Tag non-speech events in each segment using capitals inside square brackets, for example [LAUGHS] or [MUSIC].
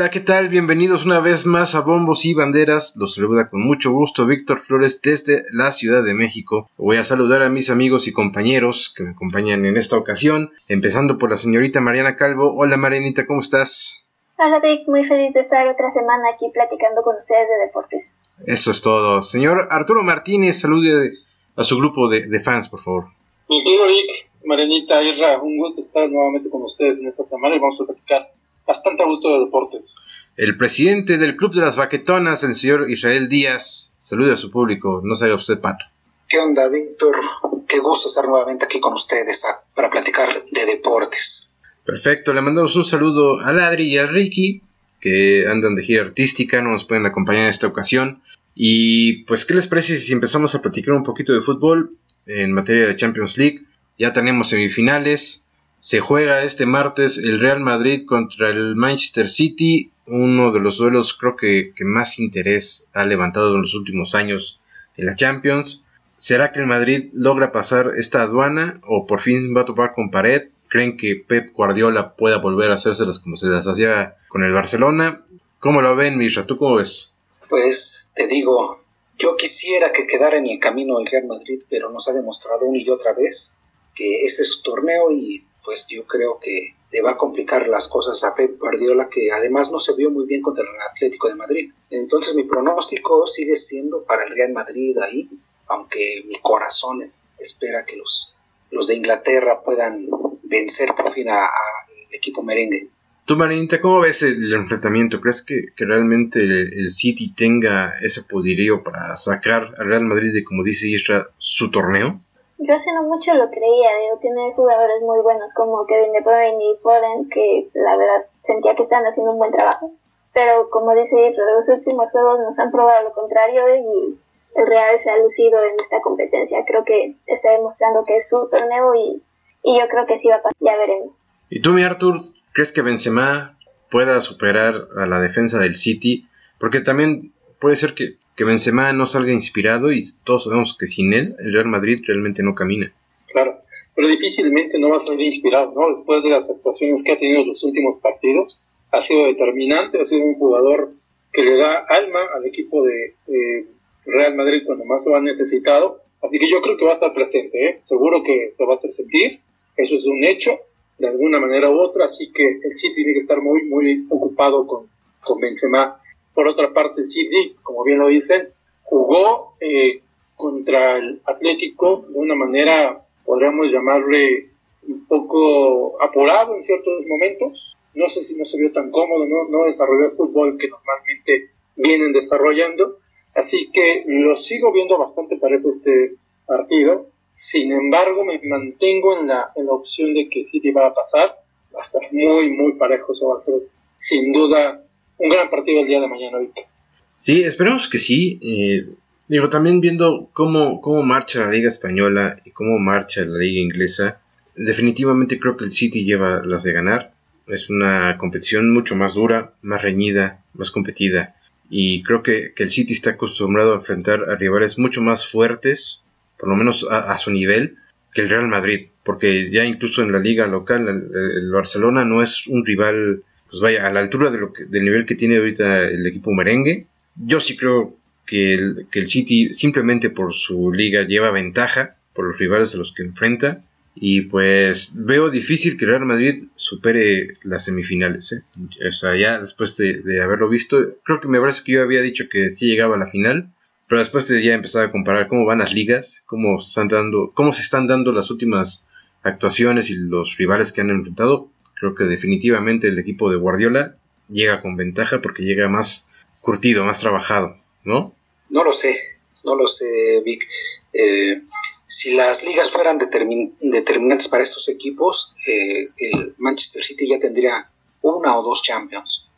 Hola, ¿qué tal? Bienvenidos una vez más a Bombos y Banderas. Los saluda con mucho gusto Víctor Flores desde la Ciudad de México. Voy a saludar a mis amigos y compañeros que me acompañan en esta ocasión, empezando por la señorita Mariana Calvo. Hola Marianita, ¿cómo estás? Hola Vic, muy feliz de estar otra semana aquí platicando con ustedes de deportes. Eso es todo. Señor Arturo Martínez, salude a su grupo de, de fans, por favor. Mi querido Vic, Marianita, Irra, un gusto estar nuevamente con ustedes en esta semana y vamos a platicar bastante a gusto de deportes. El presidente del Club de las Baquetonas, el señor Israel Díaz, saluda a su público, no sabe usted, Pato. ¿Qué onda, Víctor? Qué gusto estar nuevamente aquí con ustedes a, para platicar de deportes. Perfecto, le mandamos un saludo a Ladri y a Ricky, que andan de gira artística, no nos pueden acompañar en esta ocasión. Y pues, ¿qué les parece si empezamos a platicar un poquito de fútbol en materia de Champions League? Ya tenemos semifinales, se juega este martes el Real Madrid contra el Manchester City, uno de los duelos creo que, que, más interés ha levantado en los últimos años en la Champions. ¿Será que el Madrid logra pasar esta aduana o por fin va a topar con pared? ¿Creen que Pep Guardiola pueda volver a hacérselas como se las hacía con el Barcelona? ¿Cómo lo ven, Misha? ¿Tú cómo ves? Pues te digo, yo quisiera que quedara en el camino el Real Madrid, pero nos ha demostrado una y otra vez que este es su torneo y pues yo creo que le va a complicar las cosas a Pep Guardiola, que además no se vio muy bien contra el Atlético de Madrid. Entonces mi pronóstico sigue siendo para el Real Madrid ahí, aunque mi corazón espera que los, los de Inglaterra puedan vencer por fin al equipo merengue. Tú, Marinita, ¿cómo ves el enfrentamiento? ¿Crees que, que realmente el, City tenga ese poderío para sacar al Real Madrid de, como dice Isra, su torneo? Yo hace no mucho lo creía, digo, tiene jugadores muy buenos como Kevin De Bruyne y Foden, que la verdad sentía que están haciendo un buen trabajo. Pero como dice eso, los últimos juegos nos han probado lo contrario y el Real se ha lucido en esta competencia. Creo que está demostrando que es su torneo y, y yo creo que sí va a pasar, ya veremos. ¿Y tú, mi Arthur, crees que Benzema pueda superar a la defensa del City? Porque también puede ser que que Benzema no salga inspirado y todos sabemos que sin él el Real Madrid realmente no camina. Claro, pero difícilmente no va a salir inspirado, ¿no? Después de las actuaciones que ha tenido en los últimos partidos, ha sido determinante, ha sido un jugador que le da alma al equipo de, Real Madrid cuando más lo ha necesitado. Así que yo creo que va a estar presente, ¿eh? seguro que se va a hacer sentir, eso es un hecho, de alguna manera u otra, así que el City tiene que estar muy, muy ocupado con, con Benzema. Por otra parte, City, como bien lo dicen, jugó eh, contra el Atlético de una manera, podríamos llamarle, un poco apurado en ciertos momentos. No sé si no se vio tan cómodo, no, no desarrolló el fútbol que normalmente vienen desarrollando. Así que lo sigo viendo bastante parejo este partido. Sin embargo, me mantengo en la, en la opción de que City va a pasar. Va a estar muy, muy parejo. Eso va a ser sin duda un gran partido el día de mañana, Víctor. Sí, esperemos que sí. Eh, digo, también viendo cómo, cómo marcha la Liga Española y cómo marcha la Liga Inglesa, definitivamente creo que el City lleva las de ganar. Es una competición mucho más dura, más reñida, más competida. Y creo que, que el City está acostumbrado a enfrentar a rivales mucho más fuertes, por lo menos a, su nivel, que el Real Madrid. Porque ya incluso en la liga local, el Barcelona no es un rival pues vaya, a la altura de lo del nivel que tiene ahorita el equipo merengue. Yo sí creo que el, que el City simplemente por su liga lleva ventaja por los rivales a los que enfrenta. Y pues veo difícil que Real Madrid supere las semifinales. ¿eh? O sea, ya después de, de, haberlo visto, creo que me parece que yo había dicho que sí llegaba a la final. Pero después de ya empezar a comparar cómo van las ligas, cómo, están dando, cómo se están dando las últimas actuaciones y los rivales que han enfrentado, creo que definitivamente el equipo de Guardiola llega con ventaja porque llega más curtido, más trabajado, ¿no? No lo sé, no lo sé, Vic. Eh, si las ligas fueran determin determinantes para estos equipos, eh, el Manchester City ya tendría una o dos Champions,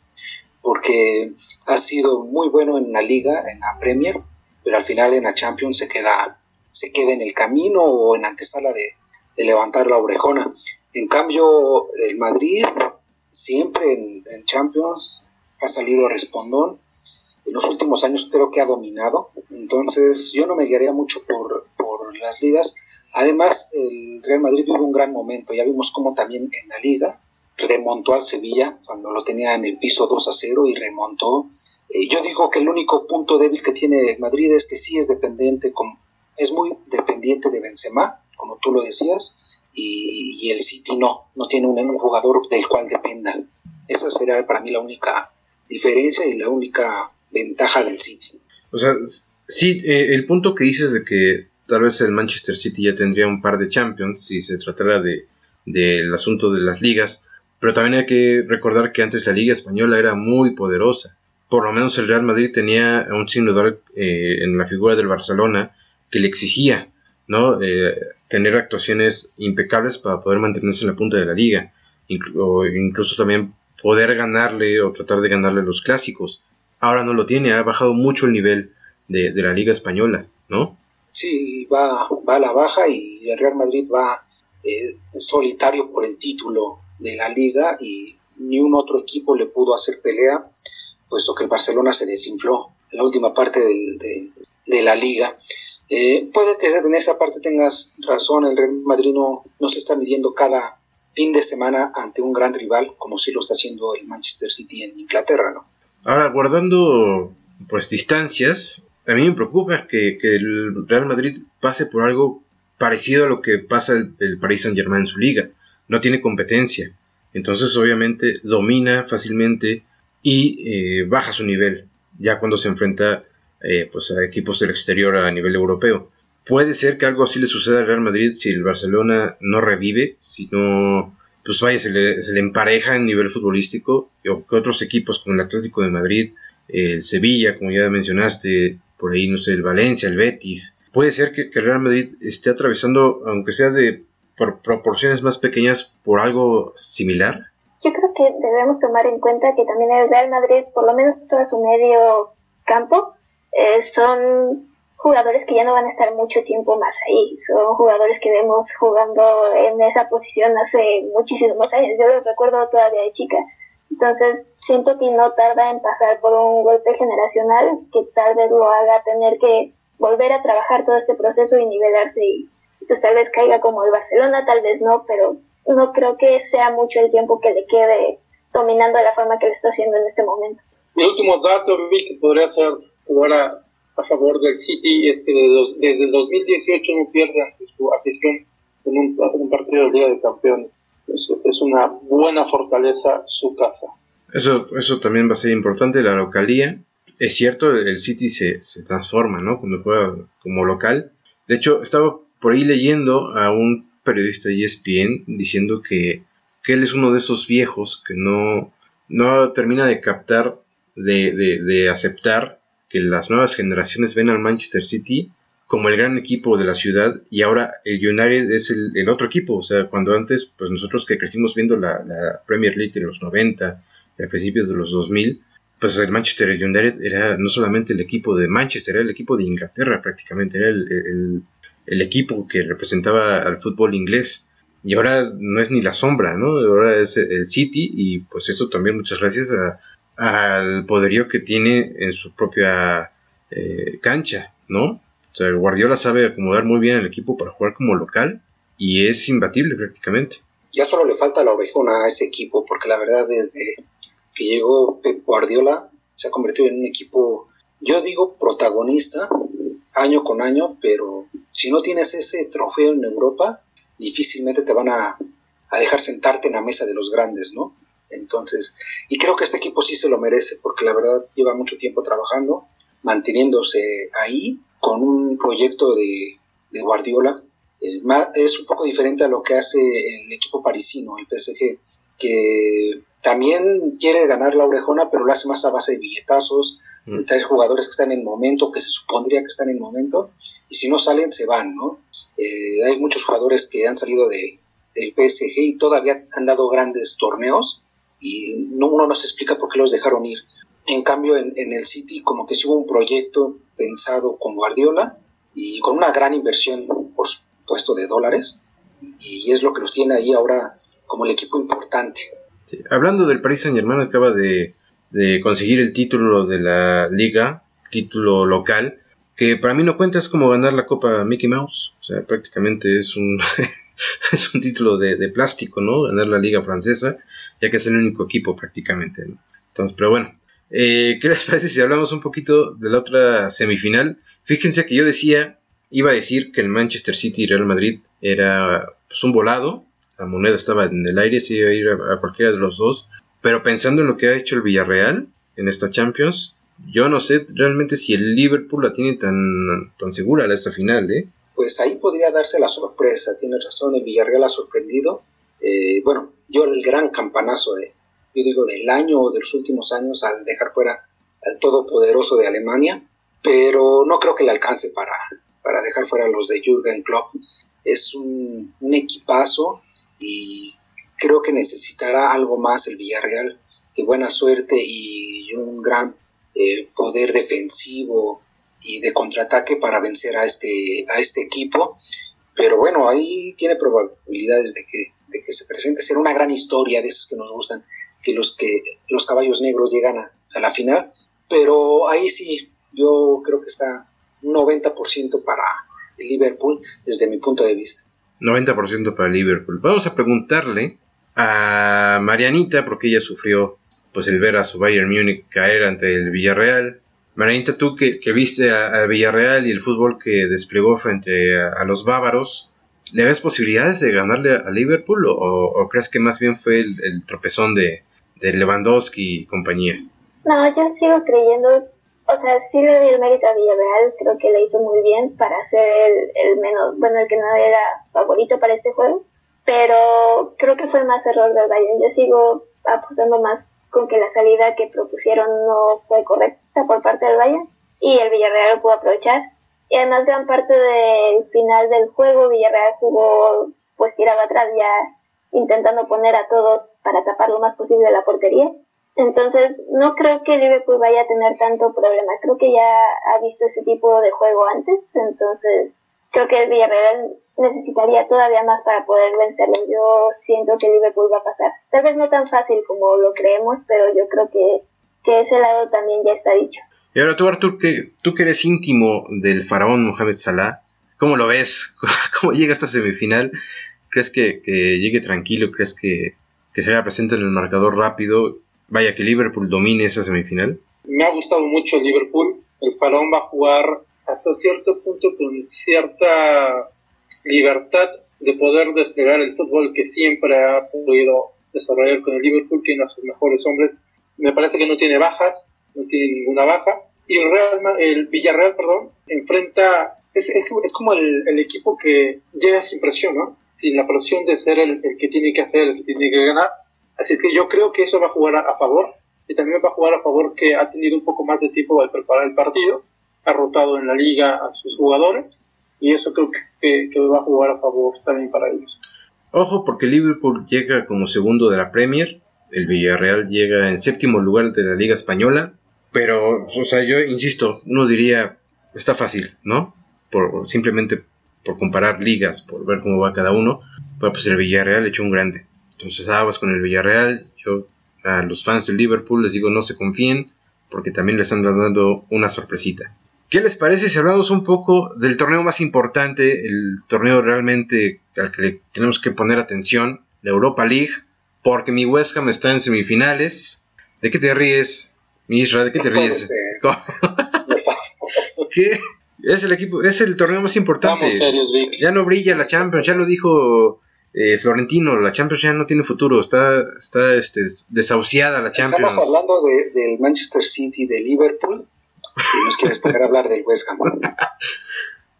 porque ha sido muy bueno en la liga, en la Premier, pero al final en la Champions se queda, se queda en el camino o en antesala de, de levantar la orejona. En cambio, el Madrid siempre en, Champions ha salido respondón. En los últimos años creo que ha dominado. Entonces yo no me guiaría mucho por, por las ligas. Además, el Real Madrid vive un gran momento. Ya vimos cómo también en la liga remontó al Sevilla cuando lo tenía en el piso 2 a 0 y remontó. Eh, yo digo que el único punto débil que tiene Madrid es que sí es dependiente, es muy dependiente de Benzema, como tú lo decías, y, el City no, no tiene un, jugador del cual dependa. Esa sería para mí la única diferencia y la única ventaja del City. O sea, sí, eh, el punto que dices de que tal vez el Manchester City ya tendría un par de Champions si se tratara de del asunto de las ligas, pero también hay que recordar que antes la liga española era muy poderosa. Por lo menos el Real Madrid tenía un signo eh, en la figura del Barcelona que le exigía ¿no? Eh, tener actuaciones impecables para poder mantenerse en la punta de la liga, o incluso también poder ganarle o tratar de ganarle los clásicos. Ahora no lo tiene, ha bajado mucho el nivel de, de la liga española, ¿no? Sí, va, va a la baja y el Real Madrid va eh, solitario por el título de la liga y ni un otro equipo le pudo hacer pelea, puesto que el Barcelona se desinfló en la última parte de, la liga. Eh, puede que en esa parte tengas razón, el Real Madrid no, no se está midiendo cada fin de semana ante un gran rival, como sí lo está haciendo el Manchester City en Inglaterra, ¿no? Ahora, guardando pues distancias, a mí me preocupa que, el Real Madrid pase por algo parecido a lo que pasa el, el Paris Saint Germain en su liga. No tiene competencia. Entonces obviamente domina fácilmente y eh, baja su nivel ya cuando se enfrenta eh, pues a equipos del exterior a nivel europeo. Puede ser que algo así le suceda al Real Madrid si el Barcelona no revive, si no, pues vaya, se le, se le empareja en nivel futbolístico, o que otros equipos como el Atlético de Madrid, el Sevilla, como ya mencionaste, por ahí, no sé, el Valencia, el Betis. Puede ser que, el Real Madrid esté atravesando, aunque sea de por proporciones más pequeñas, por algo similar. Yo creo que debemos tomar en cuenta que también el Real Madrid, por lo menos todo su medio campo, eh, son jugadores que ya no van a estar mucho tiempo más ahí. Son jugadores que vemos jugando en esa posición hace muchísimos años. Yo lo recuerdo todavía de chica. Entonces, siento que no tarda en pasar por un golpe generacional que tal vez lo haga tener que volver a trabajar todo este proceso y nivelarse y pues tal vez caiga como el Barcelona, tal vez no, pero no creo que sea mucho el tiempo que le quede dominando la forma que le está haciendo en este momento. Mi último dato, que podría ser ahora a favor del City es que desde, el 2018 no pierde ante su afición en un, un partido de Liga de Campeones. Entonces es una buena fortaleza su casa. Eso, eso también va a ser importante, la localía. Es cierto, el City se, se transforma, ¿no? Cuando juega como local. De hecho, estaba por ahí leyendo a un periodista de ESPN diciendo que, que él es uno de esos viejos que no, no termina de captar, de, de, de aceptar que las nuevas generaciones ven al Manchester City como el gran equipo de la ciudad y ahora el United es el, otro equipo. O sea, cuando antes, pues nosotros que crecimos viendo la, Premier League en los 90, a principios de los 2000, pues el Manchester United era no solamente el equipo de Manchester, era el equipo de Inglaterra prácticamente, era el, equipo que representaba al fútbol inglés. Y ahora no es ni la sombra, ¿no? Ahora es el City y pues eso también muchas gracias al poderío que tiene en su propia eh, cancha, ¿no? O sea, Guardiola sabe acomodar muy bien el equipo para jugar como local y es imbatible prácticamente. Ya solo le falta la ovejona a ese equipo, porque la verdad desde que llegó Pep Guardiola se ha convertido en un equipo, yo digo protagonista año con año, pero si no tienes ese trofeo en Europa, difícilmente te van a dejar sentarte en la mesa de los grandes, ¿no? Entonces, y creo que este equipo sí se lo merece, porque la verdad lleva mucho tiempo trabajando, manteniéndose ahí con un proyecto de, Guardiola. Eh, es un poco diferente a lo que hace el equipo parisino, el PSG, que también quiere ganar la orejona, pero lo hace más a base de billetazos, de mm. traer jugadores que están en momento, que se supondría que están en momento, y si no salen, se van, ¿no? Eh, hay muchos jugadores que han salido de, del PSG y todavía han dado grandes torneos, y no, uno no se explica por qué los dejaron ir. En cambio, en, el City como que sí hubo un proyecto pensado con Guardiola y con una gran inversión, por supuesto, de dólares. Y, es lo que los tiene ahí ahora como el equipo importante. Hablando del Paris Saint Germain, acaba de, conseguir el título de la liga, título local, que para mí no cuenta, es como ganar la Copa Mickey Mouse. O sea, prácticamente es un, [LAUGHS] es un título de, de, plástico, ¿no? Ganar la liga francesa. Ya que es el único equipo prácticamente. Entonces, pero bueno, eh, ¿qué les [LAUGHS] parece si hablamos un poquito de la otra semifinal? Fíjense que yo decía, iba a decir que el Manchester City y Real Madrid era pues, un volado, la moneda estaba en el aire, se iba a ir a, cualquiera de los dos, pero pensando en lo que ha hecho el Villarreal en esta Champions, yo no sé realmente si el Liverpool la tiene tan, tan segura a esta final, ¿eh? Pues ahí podría darse la sorpresa, tienes razón, el Villarreal ha sorprendido. Eh, bueno, yo el gran campanazo de, yo digo, del año o de los últimos años al dejar fuera al todopoderoso de Alemania, pero no creo que le alcance para, para dejar fuera a los de Jürgen Klopp. Es un, un equipazo y creo que necesitará algo más el Villarreal que buena suerte y un gran eh, poder defensivo y de contraataque para vencer a este, a este equipo. Pero bueno, ahí tiene probabilidades de que, de que se presente. Será una gran historia de esas que nos gustan, que los, que los caballos negros llegan a, a la final. Pero ahí sí, yo creo que está un 90% para el Liverpool desde mi punto de vista. 90% para Liverpool. Vamos a preguntarle a Marianita, porque ella sufrió pues el ver a su Bayern Múnich caer ante el Villarreal. Marianita, tú que, viste a, Villarreal y el fútbol que desplegó frente a, los bávaros, ¿le ves posibilidades de ganarle a Liverpool o, crees que más bien fue el, tropezón de, Lewandowski y compañía? No, yo sigo creyendo, o sea, sí le doy el mérito a Villarreal, creo que le hizo muy bien para ser el, menos, bueno, el que no era favorito para este juego, pero creo que fue más error del Bayern. Yo sigo apuntando más con que la salida que propusieron no fue correcta por parte del Bayern y el Villarreal lo pudo aprovechar. Y además gran parte del final del juego Villarreal jugó pues tirado atrás ya intentando poner a todos para tapar lo más posible la portería. Entonces no creo que Liverpool vaya a tener tanto problema. Creo que ya ha visto ese tipo de juego antes. Entonces creo que el Villarreal necesitaría todavía más para poder vencerlo. Yo siento que Liverpool va a pasar. Tal vez no tan fácil como lo creemos, pero yo creo que, que ese lado también ya está dicho. Y ahora tú, Artur, que, tú que eres íntimo del faraón Mohamed Salah, ¿cómo lo ves? [LAUGHS] ¿Cómo llega esta semifinal? ¿Crees que, llegue tranquilo? ¿Crees que, que se vaya presente en el marcador rápido? Vaya que Liverpool domine esa semifinal. Me ha gustado mucho Liverpool. El faraón va a jugar hasta cierto punto con cierta libertad de poder desplegar el fútbol que siempre ha podido desarrollar con el Liverpool, tiene a sus mejores hombres. Me parece que no tiene bajas, no tiene ninguna baja. Y el, Real, el Villarreal, perdón, enfrenta, es, es, como el, el, equipo que llega sin presión, ¿no? Sin la presión de ser el, el, que tiene que hacer, el que tiene que ganar. Así que yo creo que eso va a jugar a, favor. Y también va a jugar a favor que ha tenido un poco más de tiempo para preparar el partido. Ha rotado en la liga a sus jugadores y eso creo que, va a jugar a favor también para ellos. Ojo porque Liverpool llega como segundo de la Premier, el Villarreal llega en séptimo lugar de la Liga Española, pero, o sea, yo insisto, uno diría, está fácil, ¿no? Por, simplemente por comparar ligas, por ver cómo va cada uno, pero pues el Villarreal echó un grande. Entonces aguas con el Villarreal, yo a los fans del Liverpool les digo no se confíen, porque también les están dando una sorpresita. ¿Qué les parece si hablamos un poco del torneo más importante, el torneo realmente al que tenemos que poner atención, la Europa League? Porque mi West Ham está en semifinales. ¿De qué te ríes, Misra? ¿De qué te ríes? [LAUGHS] ¿Qué? Es el equipo, es el torneo más importante. Ya no brilla la Champions, ya lo dijo eh, Florentino, la Champions ya no tiene futuro, está, está este, desahuciada la Champions. Estamos hablando del Manchester City, de Liverpool, y nos quieres poner a hablar del West Ham. [LAUGHS]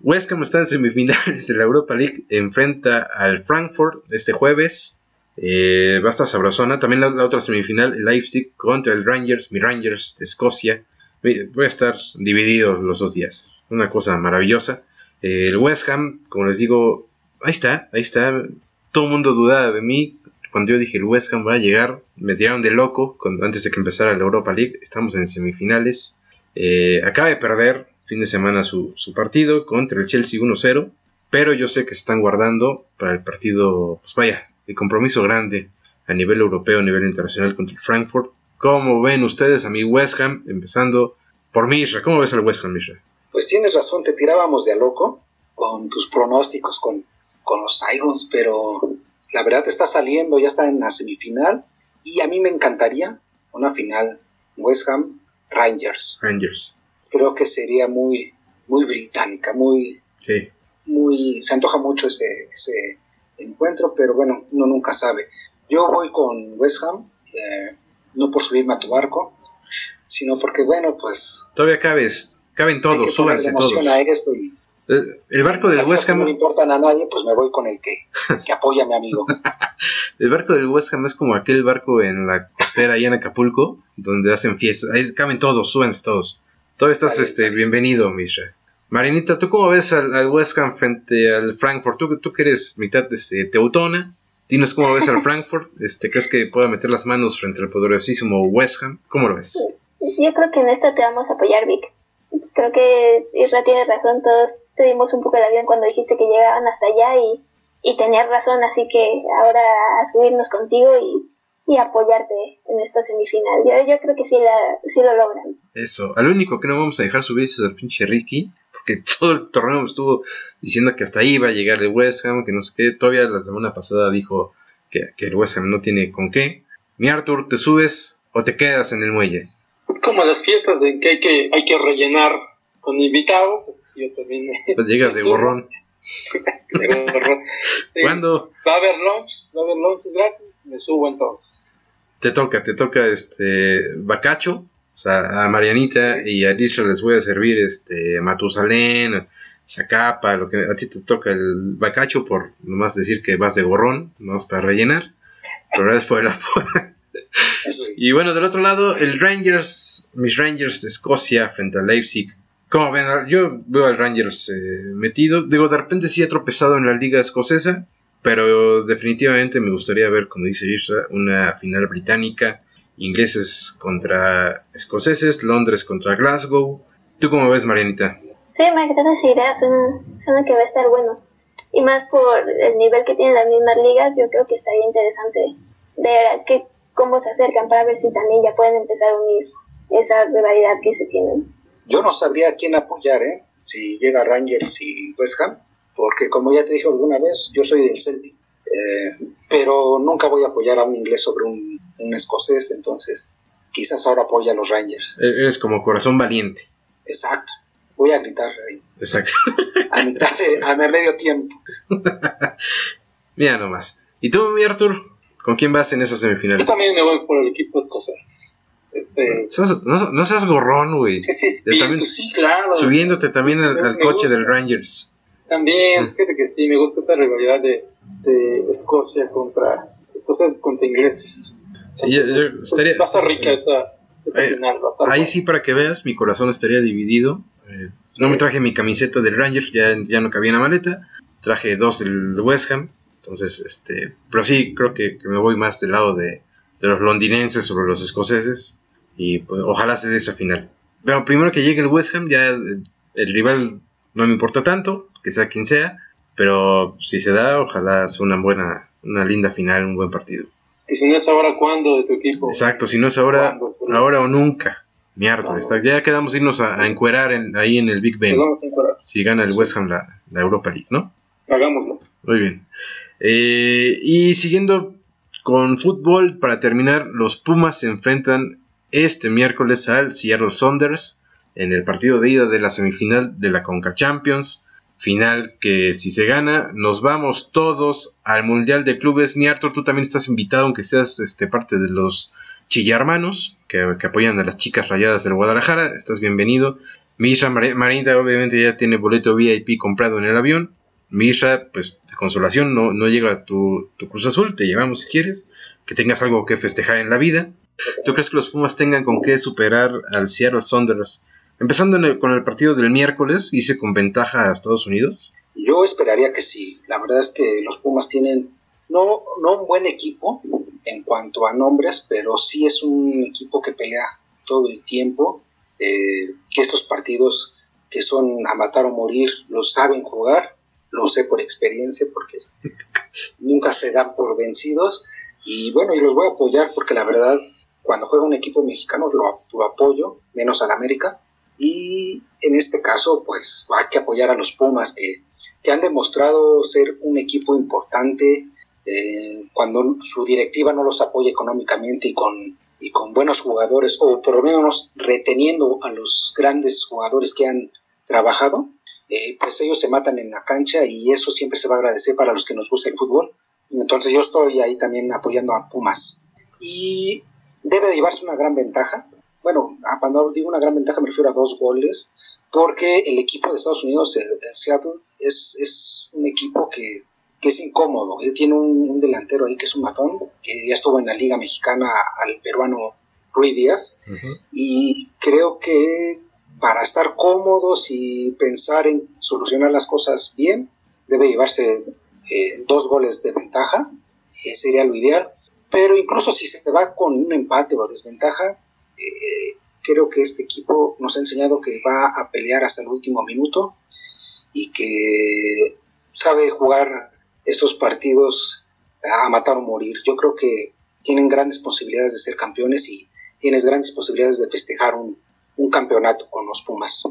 West Ham está en semifinales de la Europa League, enfrenta al Frankfurt este jueves. Eh, va a estar sabrosona. También la, otra semifinal, Leipzig contra el Rangers, mi Rangers de Escocia. Voy a estar dividido los dos días. Una cosa maravillosa. Eh, el West Ham, como les digo, ahí está, ahí está. Todo el mundo dudaba de mí. Cuando yo dije el West Ham va a llegar, me tiraron de loco cuando, antes de que empezara la Europa League. Estamos en semifinales. Eh, acaba de perder fin de semana su, partido contra el Chelsea 1-0, pero yo sé que se están guardando para el partido, pues vaya, el compromiso grande a nivel europeo, a nivel internacional contra el Frankfurt. ¿Cómo ven ustedes a mi West Ham? Empezando por Misra. ¿Cómo ves al West Ham, Misra? Pues tienes razón, te tirábamos de a loco con tus pronósticos con, con los Irons, pero la verdad está saliendo, ya está en la semifinal Y a mí me encantaría una final West Ham Rangers. Rangers. Creo que sería muy, muy británica, muy, Sí. muy, se antoja mucho ese, ese encuentro, pero bueno, uno nunca sabe. Yo voy con West Ham, eh, no por subirme a tu barco, sino porque bueno, pues Todavía cabes. Caben todos, súbanse todos. a esto y El, el barco del West que no Ham. le importan a nadie, pues me voy con el que, que apoya a mi amigo. [LAUGHS] El barco del West Ham es como aquel barco en la costera allá en Acapulco, donde hacen fiestas. Ahí caben todos, súbanse todos. Todavía estás Vale, este, sí. bienvenido, Misha. Marinita, ¿tú cómo ves al, al West Ham frente al Frankfurt? ¿Tú, tú que eres mitad este, teutona, dinos cómo ves al [LAUGHS] Frankfurt. Este, ¿Crees que pueda meter las manos frente al poderosísimo West Ham? ¿Cómo lo ves? Yo creo que en esta te vamos a apoyar, Vic. Creo que Isra tiene razón, todos te dimos un poco el avión cuando dijiste que llegaban hasta allá y, y tenías razón, así que ahora a subirnos contigo y, y apoyarte en esta semifinal. Yo, yo creo que sí, la, sí lo logran. Eso. Al único que no vamos a dejar subirse es al pinche Ricky. [LAUGHS] Porque todo el torneo estuvo diciendo que hasta ahí iba a llegar el West Ham, que no sé qué. Todavía la semana pasada dijo que, que el West Ham no tiene con qué. Mi Arthur, ¿te subes o te quedas en el muelle? Es como las fiestas en que hay que, hay que rellenar con invitados. yo también Pues llegas [LAUGHS] de gorrón. Sí. ¿Cuándo Va a haber lunch, va a haber lunches gratis, me subo entonces. te toca? Te toca este Bacacho. A Marianita y a Disha les voy a servir este Matusalén, Zacapa, lo que a ti te toca el Bacacho por nomás decir que vas de gorrón, nomás para rellenar. Pero gracias por el. Y bueno, del otro lado, el Rangers, mis Rangers de Escocia frente al Leipzig. Como ven, yo veo al Rangers eh, metido. Digo, de repente sí ha tropezado en la liga escocesa, pero definitivamente me gustaría ver, como dice Isra, una final británica. Ingleses contra escoceses, Londres contra Glasgow. ¿Tú cómo ves, Marianita? Sí, me agrada esa idea, suena, suena que va a estar bueno. Y más por el nivel que tienen las mismas ligas, yo creo que estaría interesante ver a qué, cómo se acercan para ver si también ya pueden empezar a unir esa rivalidad que se tienen. Yo no sabría a quién apoyar, ¿eh? Si llega Rangers y West Ham, porque como ya te dije alguna vez, yo soy del Celtic, eh, pero nunca voy a apoyar a un inglés sobre un, un escocés, entonces quizás ahora apoya a los Rangers. Eres como corazón valiente. Exacto. Voy a gritar ahí, Exacto. a mitad de, a medio tiempo. [LAUGHS] Mira nomás. ¿Y tú, mi Arthur? ¿Con quién vas en esa Yo semifinal? también me voy por el equipo escocés. Ese, No, no seas gorrón, güey. ese espíritu, también- sí, claro. Subiéndote también al, coche gusta. del Rangers. También, fíjate que sí, me gusta esa rivalidad de, de Escocia contra escoceses contra ingleses. Sí, yo- yo Pues estaría- va a estar rica esta, esta Eh, final. Ahí sí, para que veas, mi corazón estaría dividido. Eh, no me traje mi camiseta del Rangers, ya, ya no cabía en la maleta. Traje dos del West Ham. Entonces, este. Pero sí, creo que, que me voy más del lado de, de los londinenses sobre los escoceses. Y pues, ojalá se dé esa final. Pero primero que llegue el West Ham, ya eh, el rival no me importa tanto, que sea quien sea. Pero si se da, ojalá sea una buena, una linda final, un buen partido. Y si no es ahora, ¿cuándo de tu equipo? Exacto, si no es ahora, ahora o nunca. Mi Arthur, Vamos. está- ya quedamos irnos a, a encuerar en- ahí en el Big Ben. vamos a. Si gana el West Ham la, la Europa League, ¿no? Hagámoslo. Muy bien. Eh, y siguiendo con fútbol, para terminar, los Pumas se enfrentan este miércoles al Seattle Saunders en el partido de ida de la semifinal de la Conca Champions. Final que si se gana, nos vamos todos al Mundial de Clubes. Mi Arthur, tú también estás invitado, aunque seas este, parte de los chillarmanos que, que apoyan a las chicas rayadas del Guadalajara. Estás bienvenido. Misha Mar- Marinita obviamente ya tiene boleto VIP comprado en el avión. Misha, pues de consolación, no, no llega tu, tu Cruz Azul, te llevamos si quieres, que tengas algo que festejar en la vida. ¿Tú crees que los Pumas tengan con qué superar al Seattle Saunders? Empezando el- con el partido del miércoles, hice con ventaja a Estados Unidos. Yo esperaría que sí. La verdad es que los Pumas tienen no, no un buen equipo en cuanto a nombres, pero sí es un equipo que pelea todo el tiempo. eh, que estos partidos que son a matar o morir los saben jugar. Lo sé por experiencia porque [LAUGHS] nunca se dan por vencidos. Y bueno, y los voy a apoyar porque la verdad, cuando juega un equipo mexicano lo, lo apoyo, menos al América. Y en este caso, pues hay que apoyar a los Pumas que, que han demostrado ser un equipo importante eh, cuando su directiva no los apoya económicamente y con, y con buenos jugadores, o por lo menos reteniendo a los grandes jugadores que han trabajado, eh, pues ellos se matan en la cancha y eso siempre se va a agradecer para los que nos gusta el fútbol. Entonces yo estoy ahí también apoyando a Pumas. Y debe de llevarse una gran ventaja. Bueno, cuando digo una gran ventaja me refiero a dos goles, porque el equipo de Estados Unidos, el, Seattle, es, es, un equipo que, que es incómodo. Él tiene un, delantero ahí que es un matón, que ya estuvo en la Liga Mexicana al peruano Rui Díaz. Y creo que para estar cómodos y pensar en solucionar las cosas bien, debe llevarse eh, dos goles de ventaja, eh, sería lo ideal. Pero incluso si se va con un empate o desventaja, eh, creo que este equipo nos ha enseñado que va a pelear hasta el último minuto y que sabe jugar esos partidos a matar o morir. Yo creo que tienen grandes posibilidades de ser campeones y tienes grandes posibilidades de festejar un, un campeonato con los Pumas.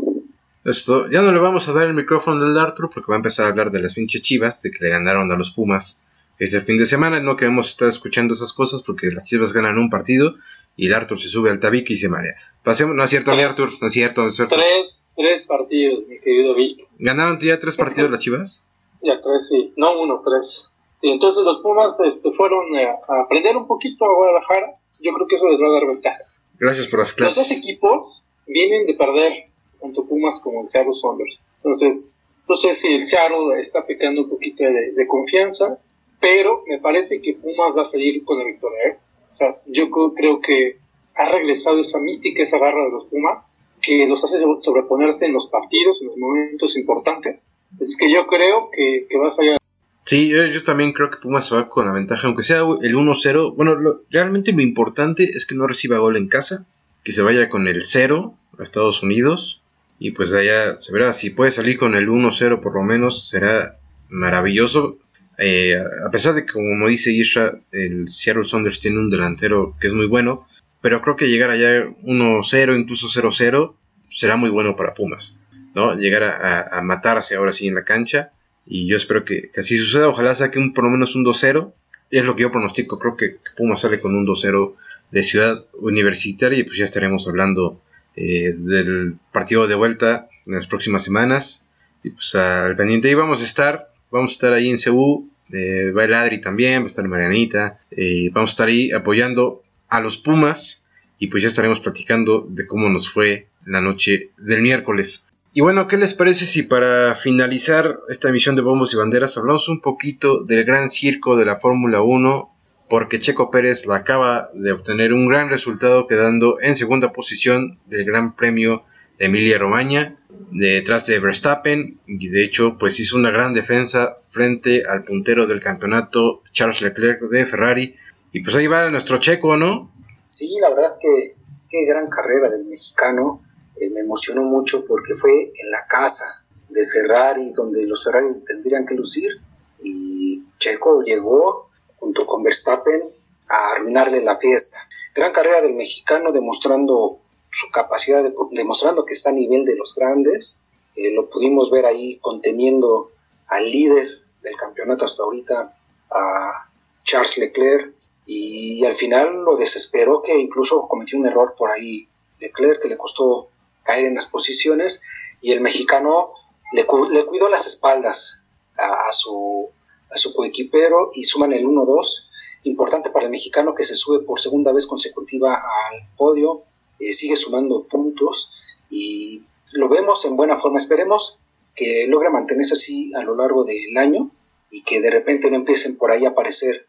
Esto, ya no le vamos a dar el micrófono al Arthur porque va a empezar a hablar de las pinches chivas, de que le ganaron a los Pumas este fin de semana. No queremos estar escuchando esas cosas porque las chivas ganan un partido y el Arthur se sube al tabique y se marea. Pasemos, no es cierto, ni Arthur, no es cierto, no es cierto. Tres, tres partidos, mi querido Vic. ¿Ganaron ya tres partidos las chivas? Ya tres, sí. No uno, tres. Sí, entonces los Pumas este, fueron eh, a aprender un poquito a Guadalajara. Yo creo que eso les va a dar ventaja. Gracias por las clases. Los dos equipos vienen de perder tanto Pumas como el Seattle Sounders. Entonces, no sé si el Seattle está pecando un poquito de, confianza, pero me parece que Pumas va a salir con la victoria. ¿eh? O sea, yo creo que ha regresado esa mística, esa garra de los Pumas, que los hace sobreponerse en los partidos, en los momentos importantes. Es que yo creo que, que va a salir. Sí, yo, también creo que Pumas va con la ventaja, aunque sea el 1-0. Bueno, realmente lo importante es que no reciba gol en casa, que se vaya con el 0 a Estados Unidos y pues allá se verá, si puede salir con el 1-0 por lo menos será maravilloso. Eh, a pesar de que como dice Isra, el Seattle Saunders tiene un delantero que es muy bueno, pero creo que llegar allá 1-0, incluso 0-0, será muy bueno para Pumas. ¿no? Llegar a, matarse ahora sí en la cancha. Y yo espero que, así suceda. Ojalá saque un, por lo menos un 2-0. Es lo que yo pronostico. Creo que Pumas sale con un 2-0 de Ciudad Universitaria. Y pues ya estaremos hablando eh, del partido de vuelta en las próximas semanas. Y pues al pendiente ahí vamos a estar. Vamos a estar ahí en Cebu. Eh, va el Adri también, va a estar Marianita. Eh, vamos a estar ahí apoyando a los Pumas. Y pues ya estaremos platicando de cómo nos fue la noche del miércoles. Y bueno, ¿qué les parece si para finalizar esta emisión de Bombos y Banderas hablamos un poquito del gran circo de la Fórmula 1 porque Checo Pérez la acaba de obtener un gran resultado quedando en segunda posición del Gran Premio de Emilia Romagna detrás de Verstappen y de hecho pues hizo una gran defensa frente al puntero del campeonato Charles Leclerc de Ferrari y pues ahí va nuestro Checo, ¿no? Sí, la verdad que qué gran carrera del mexicano, eh, me emocionó mucho porque fue en la casa de Ferrari donde los Ferrari tendrían que lucir y Checo llegó junto con Verstappen a arruinarle la fiesta. Gran carrera del mexicano demostrando su capacidad, de, demostrando que está a nivel de los grandes. Eh, lo pudimos ver ahí conteniendo al líder del campeonato hasta ahorita, a Charles Leclerc, y, al final lo desesperó que incluso cometió un error por ahí Leclerc que le costó caer en las posiciones y el mexicano le, cuidó las espaldas a su a su coequipero y suman el 1-2. Importante para el mexicano que se sube por segunda vez consecutiva al podio, eh, sigue sumando puntos y lo vemos en buena forma. Esperemos que logre mantenerse así a lo largo del año y que de repente no empiecen por ahí a aparecer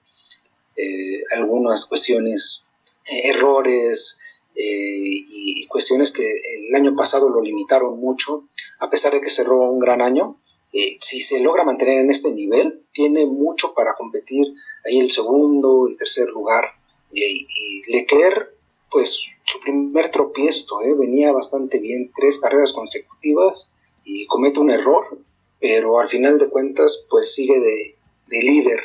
eh, algunas cuestiones, eh, errores y cuestiones que el año pasado lo limitaron mucho, a pesar de que cerró un gran año eh, si se logra mantener en este nivel, tiene mucho para competir ahí el segundo, el tercer lugar. y Leclerc, pues su primer tropiezo, eh, venía bastante bien, tres carreras consecutivas y comete un error, pero al final de cuentas, pues sigue de, líder,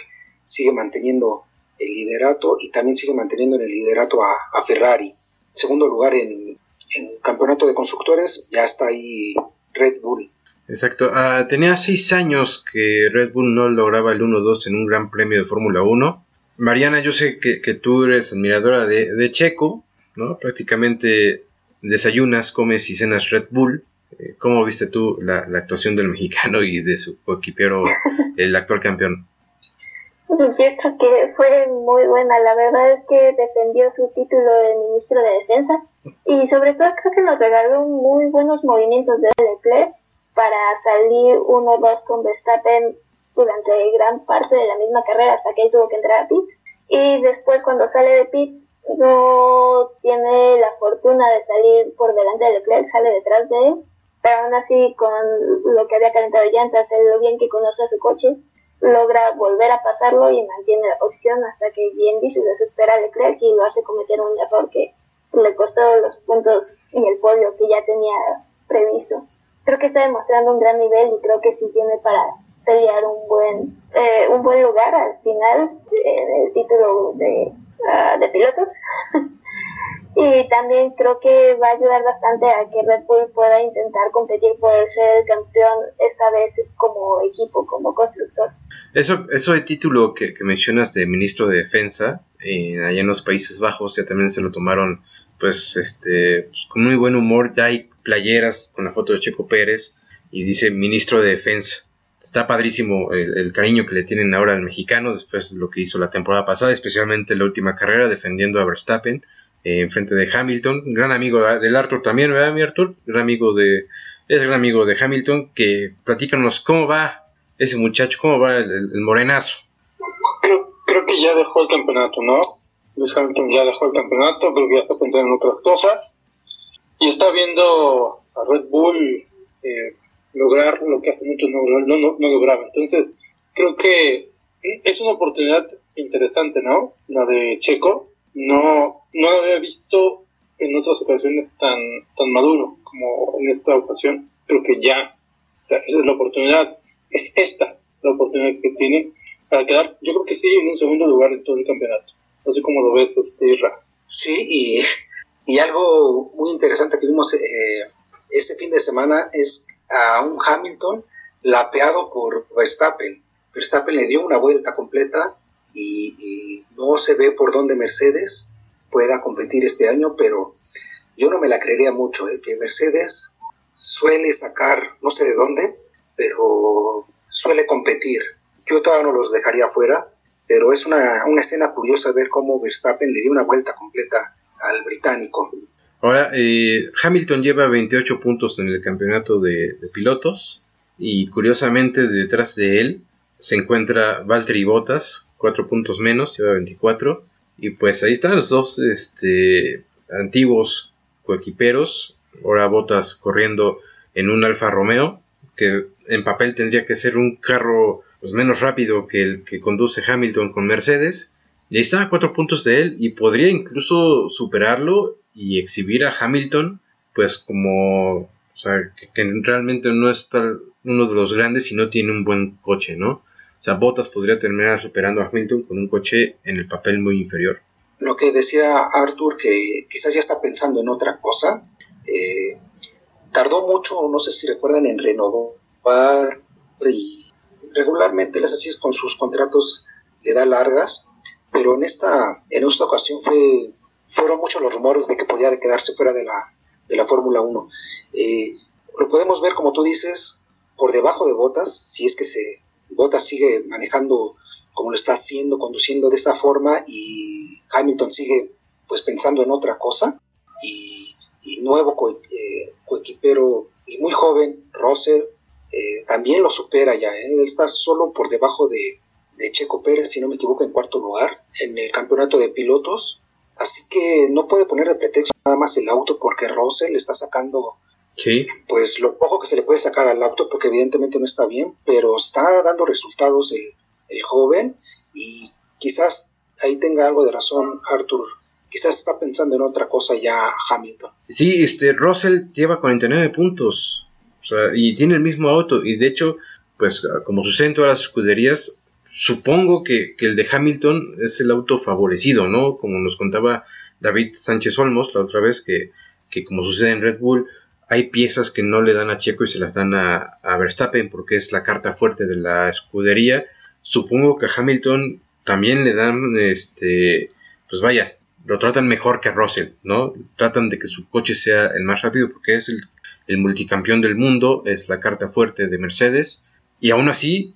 sigue manteniendo el liderato y también sigue manteniendo en el liderato a, Ferrari. Segundo lugar en, en campeonato de constructores, ya está ahí Red Bull Exacto. Ah, tenía seis años que Red Bull no lograba el 1-2 en un gran premio de Fórmula 1. Mariana, yo sé que, tú eres admiradora de, Checo, ¿no? Prácticamente desayunas, comes y cenas Red Bull. Eh, ¿Cómo viste tú la, actuación del mexicano y de su equipero, [LAUGHS] el actual campeón? Pues yo creo que fue muy buena. La verdad es que defendió su título de ministro de Defensa y sobre todo creo que nos regaló muy buenos movimientos de Leclerc para salir 1-2 con Verstappen durante gran parte de la misma carrera hasta que él tuvo que entrar a pits. Y después cuando sale de pits no tiene la fortuna de salir por delante de Leclerc, sale detrás de él, pero aún así con lo que había calentado llantas, lo bien que conoce a su coche, logra volver a pasarlo y mantiene la posición hasta que bien dice desespera a Leclerc y lo hace cometer un error que le costó los puntos en el podio que ya tenía previsto. Creo que está demostrando un gran nivel y creo que sí tiene para pelear un buen eh, un buen lugar al final del título de, ah, de pilotos [LAUGHS] y también creo que va a ayudar bastante a que Red Bull pueda intentar competir por ser campeón esta vez como equipo, como constructor. Eso, eso de título que, que mencionas de ministro de defensa, eh, allá en los Países Bajos ya también se lo tomaron pues este pues, con muy buen humor, ya hay playeras con la foto de Checo Pérez y dice ministro de defensa. Está padrísimo el, cariño que le tienen ahora al mexicano después de lo que hizo la temporada pasada, especialmente la última carrera defendiendo a Verstappen eh, en frente de Hamilton. Gran amigo del Arthur también, ¿verdad, mi Arthur? Gran amigo de, es gran amigo de Hamilton. Que platícanos cómo va ese muchacho, cómo va el, morenazo. Creo, creo que ya dejó el campeonato, ¿no? Luis Hamilton ya dejó el campeonato, creo que ya está pensando en otras cosas y está viendo a Red Bull eh, lograr lo que hace muchos no, no, lograba. Entonces, creo que es una oportunidad interesante, ¿no? La de Checo. No, no lo había visto en otras ocasiones tan, tan maduro como en esta ocasión. Creo que ya esa es la oportunidad, es esta la oportunidad que tiene para quedar, yo creo que sí, en un segundo lugar en todo el campeonato. No sé cómo lo ves, este, Ra. Sí, y y algo muy interesante que vimos eh, este fin de semana es a un Hamilton lapeado por Verstappen. Verstappen le dio una vuelta completa y, no se ve por dónde Mercedes pueda competir este año, pero yo no me la creería mucho, eh, que Mercedes suele sacar, no sé de dónde, pero suele competir. Yo todavía no los dejaría fuera, pero es una, una escena curiosa ver cómo Verstappen le dio una vuelta completa al británico. Ahora, eh, Hamilton lleva 28 puntos en el campeonato de, pilotos y curiosamente detrás de él se encuentra Valtteri Bottas, 4 puntos menos, lleva 24. Y pues ahí están los dos este, antiguos coequiperos. Ahora Bottas corriendo en un Alfa Romeo, que en papel tendría que ser un carro pues, menos rápido que el que conduce Hamilton con Mercedes. Y ahí está a cuatro puntos de él y podría incluso superarlo y exhibir a Hamilton, pues como, o sea, que, realmente no es uno de los grandes y no tiene un buen coche, ¿no? O sea, Bottas podría terminar superando a Hamilton con un coche en el papel muy inferior. Lo que decía Arthur, que quizás ya está pensando en otra cosa, eh, tardó mucho, no sé si recuerdan, en renovar regularmente las así con sus contratos le da largas pero en esta, en esta ocasión fue, fueron muchos los rumores de que podía quedarse fuera de la, de la Fórmula 1. Eh, lo podemos ver, como tú dices, por debajo de Botas, si es que se Botas sigue manejando como lo está haciendo, conduciendo de esta forma y Hamilton sigue pues pensando en otra cosa y, nuevo eh, coequipero muy joven, Russell, eh, también lo supera ya, él está solo por debajo de, de Checo Pérez, si no me equivoco, en cuarto lugar en el campeonato de pilotos. Así que no puede poner de pretexto nada más el auto porque Russell está sacando pues lo poco que se le puede sacar al auto porque evidentemente no está bien, pero está dando resultados el, el joven y quizás ahí tenga algo de razón Arthur. Quizás está pensando en otra cosa ya Hamilton. Sí, este Russell lleva 49 puntos. O sea, y tiene el mismo auto. Y de hecho, pues como sucede en todas las escuderías, supongo que, el de Hamilton es el auto favorecido, ¿no? Como nos contaba David Sánchez Olmos la otra vez, que, como sucede en Red Bull, hay piezas que no le dan a Checo y se las dan a, a Verstappen porque es la carta fuerte de la escudería. Supongo que a Hamilton también le dan, este, pues vaya, lo tratan mejor que a Russell, ¿no? Tratan de que su coche sea el más rápido porque es el, el multicampeón del mundo, es la carta fuerte de Mercedes y aún así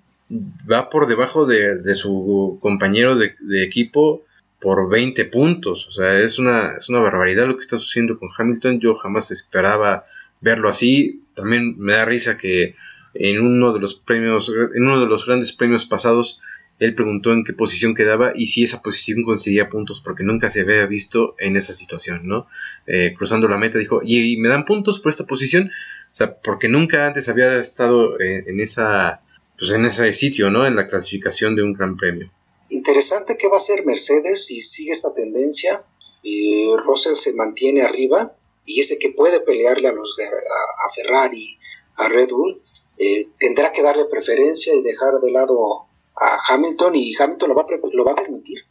va por debajo de, su compañero de, equipo por 20 puntos. O sea, es una, es una barbaridad lo que está sucediendo con Hamilton. Yo jamás esperaba verlo así. También me da risa que en uno de los premios, en uno de los grandes premios pasados, él preguntó en qué posición quedaba y si esa posición conseguía puntos, porque nunca se había visto en esa situación, ¿no? Eh, cruzando la meta dijo, ¿y, me dan puntos por esta posición? O sea, porque nunca antes había estado en esa pues en ese sitio, ¿no? En la clasificación de un gran premio. Interesante qué va a hacer Mercedes si sigue esta tendencia. y Russell se mantiene arriba y ese que puede pelearle a los de, a, Ferrari, a Red Bull, eh, tendrá que darle preferencia y dejar de lado a Hamilton y Hamilton lo va, lo va a permitir.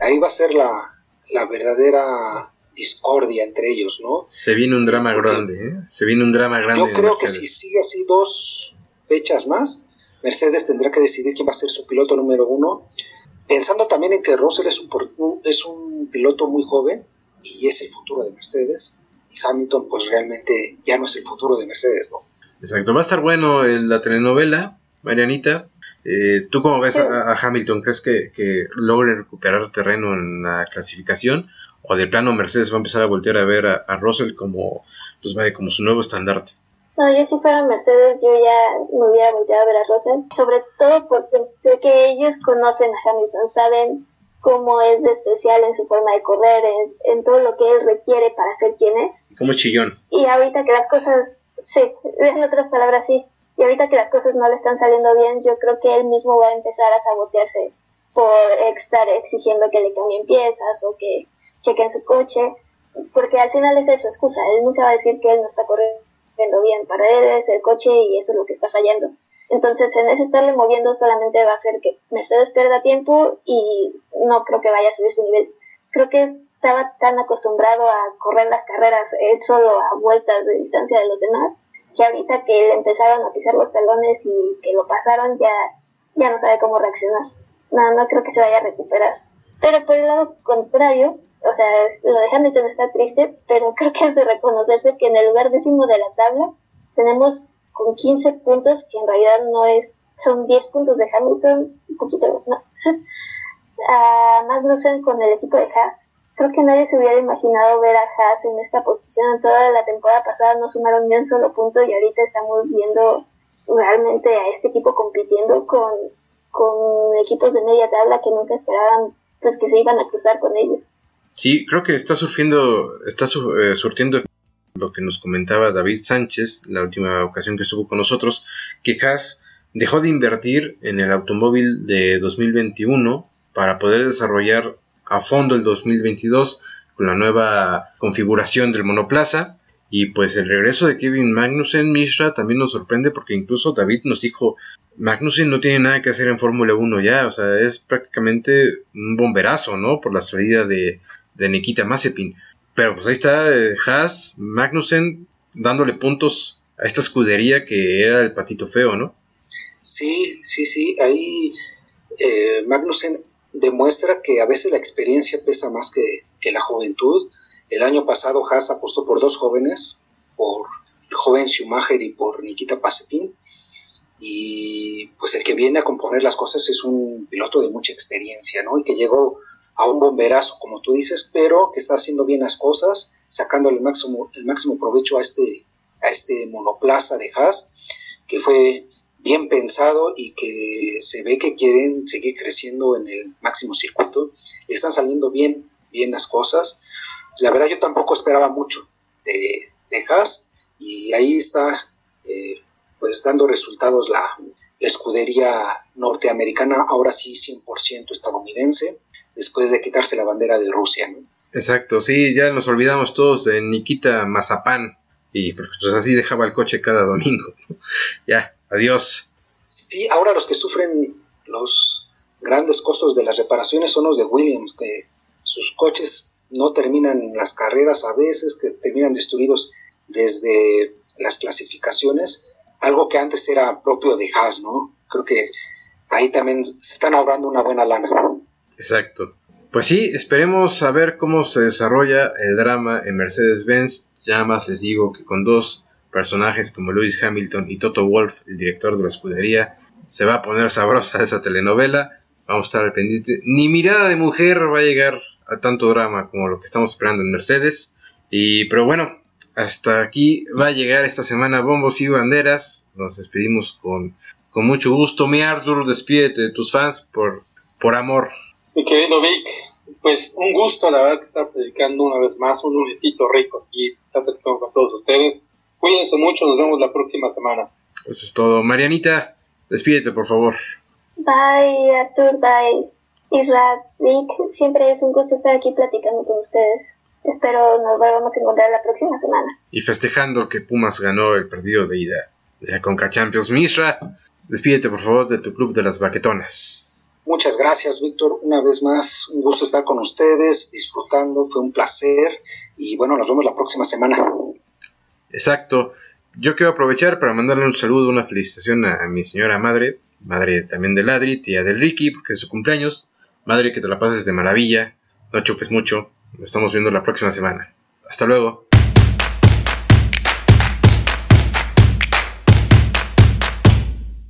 Ahí va a ser la, la verdadera discordia entre ellos, ¿no? Se viene un drama grande, ¿eh? Se viene un drama grande. Yo creo que si sigue así dos fechas más, Mercedes tendrá que decidir quién va a ser su piloto número uno, pensando también en que Russell es un, es un piloto muy joven y es el futuro de Mercedes, y Hamilton pues realmente ya no es el futuro de Mercedes, ¿no? Exacto, va a estar bueno la telenovela, Marianita. Eh, ¿Tú cómo ves a, Hamilton? ¿Crees que, que, logre recuperar terreno en la clasificación? ¿O de plano Mercedes va a empezar a voltear a ver a, Russell como, pues, vaya, como su nuevo estandarte? No, yo si fuera Mercedes, yo ya me hubiera volteado a ver a Russell, sobre todo porque sé que ellos conocen a Hamilton, saben cómo es de especial en su forma de correr, en, todo lo que él requiere para ser quien es. Como chillón. Y ahorita que las cosas, sí, en otras palabras sí, y ahorita que las cosas no le están saliendo bien, yo creo que él mismo va a empezar a sabotearse por estar exigiendo que le cambien piezas o que chequen su coche, porque al final esa es su excusa, él nunca va a decir que él no está corriendo bien. Para él es el coche y eso es lo que está fallando. Entonces, en ese estarle moviendo solamente va a hacer que Mercedes pierda tiempo y no creo que vaya a subir su nivel. Creo que estaba tan acostumbrado a correr las carreras solo a vueltas de distancia de los demás, que ahorita que le empezaron a pisar los talones y que lo pasaron, ya, ya no sabe cómo reaccionar. No, no creo que se vaya a recuperar. Pero por el lado contrario, o sea, lo de Hamilton está triste, pero creo que es de reconocerse que en el lugar décimo de la tabla tenemos con 15 puntos, que en realidad no es, son 10 puntos de Hamilton, un poquito ¿no? [LAUGHS] a Magnussen con el equipo de Haas. Creo que nadie se hubiera imaginado ver a Haas en esta posición. En toda la temporada pasada no sumaron ni un solo punto y ahorita estamos viendo realmente a este equipo compitiendo con, con equipos de media tabla que nunca esperaban pues que se iban a cruzar con ellos. Sí, creo que está surgiendo, está eh, surtiendo lo que nos comentaba David Sánchez la última ocasión que estuvo con nosotros, que Haas dejó de invertir en el automóvil de 2021 para poder desarrollar a fondo el 2022 con la nueva configuración del monoplaza. Y pues el regreso de Kevin Magnussen Mishra también nos sorprende porque incluso David nos dijo, Magnussen no tiene nada que hacer en Fórmula 1 ya, o sea, es prácticamente un bomberazo, ¿no? Por la salida de, de Nikita Mazepin. Pero pues ahí está eh, Haas, Magnussen dándole puntos a esta escudería que era el patito feo, ¿no? Sí, sí, sí, ahí eh, Magnussen demuestra que a veces la experiencia pesa más que, la juventud. El año pasado Haas apostó por dos jóvenes, por el joven Schumacher y por Nikita Mazepin. Y pues el que viene a componer las cosas es un piloto de mucha experiencia, ¿no? Y que llegó a un bomberazo, como tú dices, pero que está haciendo bien las cosas, sacándole el máximo, el máximo provecho a este, a este monoplaza de Haas, que fue bien pensado y que se ve que quieren seguir creciendo en el máximo circuito. Le están saliendo bien, bien las cosas. La verdad yo tampoco esperaba mucho de, de Haas y ahí está eh, pues dando resultados la, la escudería norteamericana, ahora sí 100% estadounidense después de quitarse la bandera de Rusia. ¿no? Exacto, sí, ya nos olvidamos todos de Nikita Mazapán y pues así dejaba el coche cada domingo. [LAUGHS] ya, adiós. Sí, ahora los que sufren los grandes costos de las reparaciones son los de Williams, que sus coches no terminan las carreras a veces, que terminan destruidos desde las clasificaciones, algo que antes era propio de Haas, ¿no? Creo que ahí también se están ahorrando una buena lana. Exacto. Pues sí, esperemos saber cómo se desarrolla el drama en Mercedes-Benz. Ya más les digo que con dos personajes como Lewis Hamilton y Toto Wolf, el director de la escudería, se va a poner sabrosa esa telenovela. Vamos a estar al pendiente. Ni mirada de mujer va a llegar a tanto drama como lo que estamos esperando en Mercedes. Y pero bueno, hasta aquí va a llegar esta semana Bombos y Banderas. Nos despedimos con, con mucho gusto. Mi Arthur, despídete de tus fans por, por amor. Mi querido Vic, pues un gusto, la verdad, que estar predicando una vez más, un lunesito rico aquí, estar predicando con todos ustedes. Cuídense mucho, nos vemos la próxima semana. Eso es todo. Marianita, despídete, por favor. Bye, Arthur, bye. Isra, Vic, siempre es un gusto estar aquí platicando con ustedes. Espero nos volvamos a encontrar la próxima semana. Y festejando que Pumas ganó el partido de ida de la Conca Champions. Misra, despídete por favor de tu club de las baquetonas. Muchas gracias, Víctor. Una vez más, un gusto estar con ustedes, disfrutando, fue un placer. Y bueno, nos vemos la próxima semana. Exacto. Yo quiero aprovechar para mandarle un saludo, una felicitación a, mi señora madre, madre también de Ladri, tía del Ricky, porque es su cumpleaños. Madre, que te la pases de maravilla, no chupes mucho, nos estamos viendo la próxima semana. Hasta luego.